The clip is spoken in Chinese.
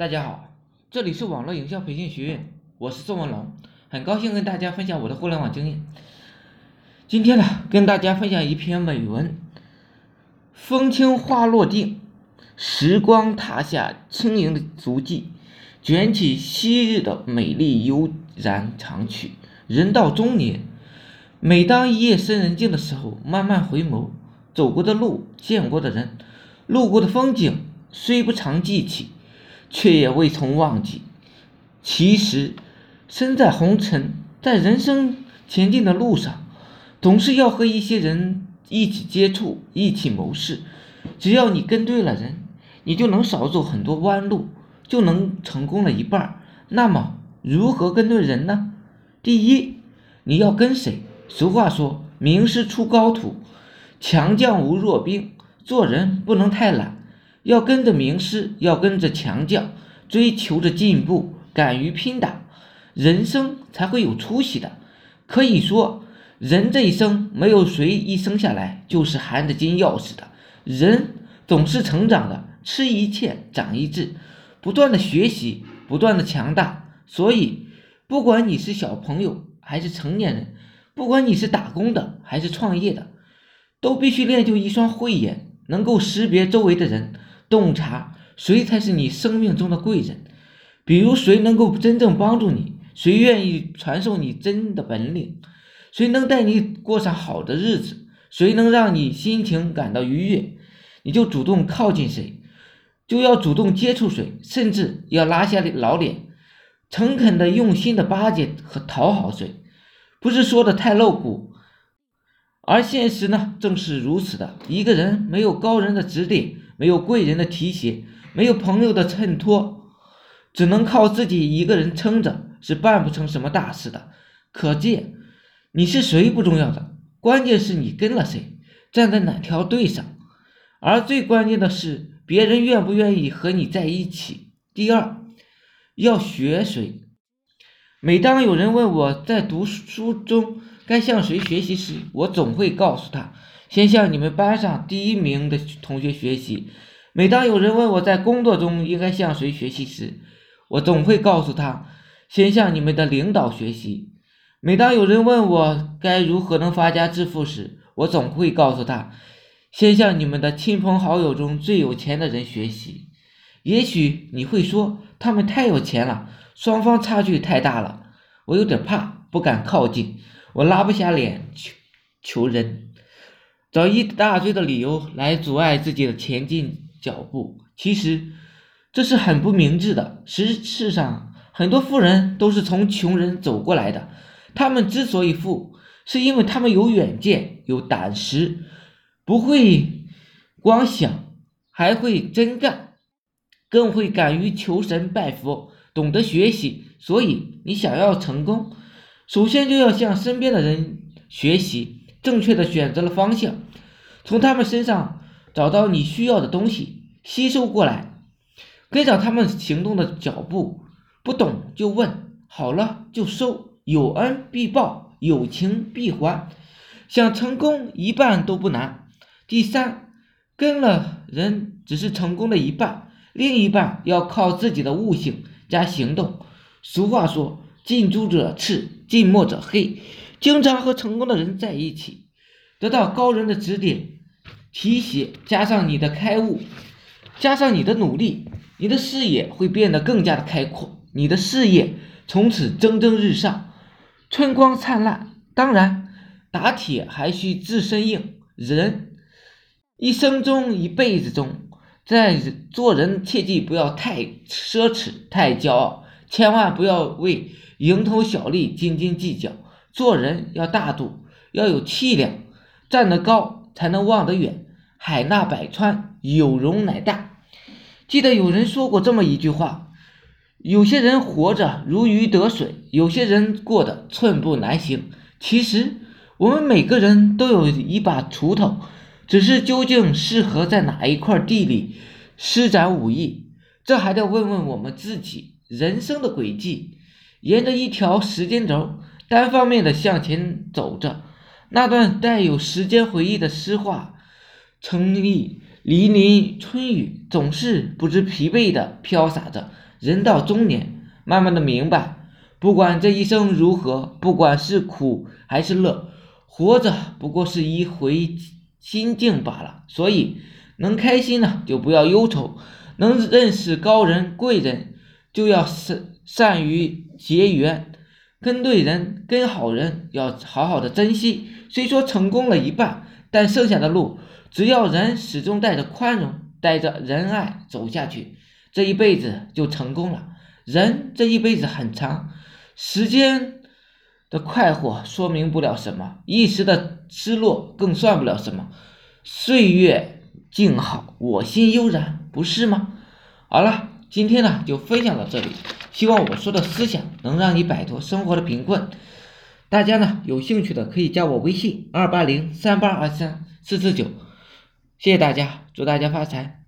大家好，这里是网络营销培训学院，我是宋文龙，很高兴跟大家分享我的互联网经验。今天呢，跟大家分享一篇美文：风轻花落定，时光踏下轻盈的足迹，卷起昔日的美丽悠然长曲。人到中年，每当夜深人静的时候，慢慢回眸，走过的路，见过的人，路过的风景，虽不常记起。却也未曾忘记。其实，身在红尘，在人生前进的路上，总是要和一些人一起接触，一起谋事。只要你跟对了人，你就能少走很多弯路，就能成功了一半。那么，如何跟对人呢？第一，你要跟谁？俗话说：“名师出高徒，强将无弱兵。”做人不能太懒。要跟着名师，要跟着强将，追求着进步，敢于拼打，人生才会有出息的。可以说，人这一生没有谁一生下来就是含着金钥匙的，人总是成长的，吃一堑长一智，不断的学习，不断的强大。所以，不管你是小朋友还是成年人，不管你是打工的还是创业的，都必须练就一双慧眼，能够识别周围的人。洞察谁才是你生命中的贵人，比如谁能够真正帮助你，谁愿意传授你真的本领，谁能带你过上好的日子，谁能让你心情感到愉悦，你就主动靠近谁，就要主动接触谁，甚至要拉下老脸，诚恳的、用心的巴结和讨好谁，不是说的太露骨，而现实呢，正是如此的。一个人没有高人的指点。没有贵人的提携，没有朋友的衬托，只能靠自己一个人撑着，是办不成什么大事的。可见，你是谁不重要的，关键是你跟了谁，站在哪条队上。而最关键的是，别人愿不愿意和你在一起。第二，要学谁。每当有人问我在读书中该向谁学习时，我总会告诉他。先向你们班上第一名的同学学习。每当有人问我在工作中应该向谁学习时，我总会告诉他，先向你们的领导学习。每当有人问我该如何能发家致富时，我总会告诉他，先向你们的亲朋好友中最有钱的人学习。也许你会说，他们太有钱了，双方差距太大了，我有点怕，不敢靠近，我拉不下脸求求人。找一大堆的理由来阻碍自己的前进脚步，其实这是很不明智的。实事上，很多富人都是从穷人走过来的。他们之所以富，是因为他们有远见、有胆识，不会光想，还会真干，更会敢于求神拜佛，懂得学习。所以，你想要成功，首先就要向身边的人学习。正确的选择了方向，从他们身上找到你需要的东西，吸收过来，跟上他们行动的脚步。不懂就问，好了就收，有恩必报，有情必还。想成功一半都不难。第三，跟了人只是成功的一半，另一半要靠自己的悟性加行动。俗话说，近朱者赤，近墨者黑。经常和成功的人在一起，得到高人的指点、提携，加上你的开悟，加上你的努力，你的视野会变得更加的开阔，你的事业从此蒸蒸日上，春光灿烂。当然，打铁还需自身硬。人一生中、一辈子中，在做人切记不要太奢侈、太骄傲，千万不要为蝇头小利斤斤计较。做人要大度，要有气量，站得高才能望得远。海纳百川，有容乃大。记得有人说过这么一句话：有些人活着如鱼得水，有些人过得寸步难行。其实我们每个人都有一把锄头，只是究竟适合在哪一块地里施展武艺，这还得问问我们自己。人生的轨迹，沿着一条时间轴。单方面的向前走着，那段带有时间回忆的诗画，成立淋漓春雨，总是不知疲惫的飘洒着。人到中年，慢慢的明白，不管这一生如何，不管是苦还是乐，活着不过是一回心境罢了。所以，能开心呢，就不要忧愁；能认识高人贵人，就要善善于结缘，跟对人，跟好人，要好好的珍惜。虽说成功了一半，但剩下的路。只要人始终带着宽容，带着仁爱走下去，这一辈子就成功了。人这一辈子很长，时间的快活说明不了什么，一时的失落更算不了什么。岁月静好，我心悠然，不是吗？好了，今天呢就分享到这里，希望我说的思想能让你摆脱生活的贫困。大家呢有兴趣的可以加我微信二八零三八二三四四九。谢谢大家，祝大家发财。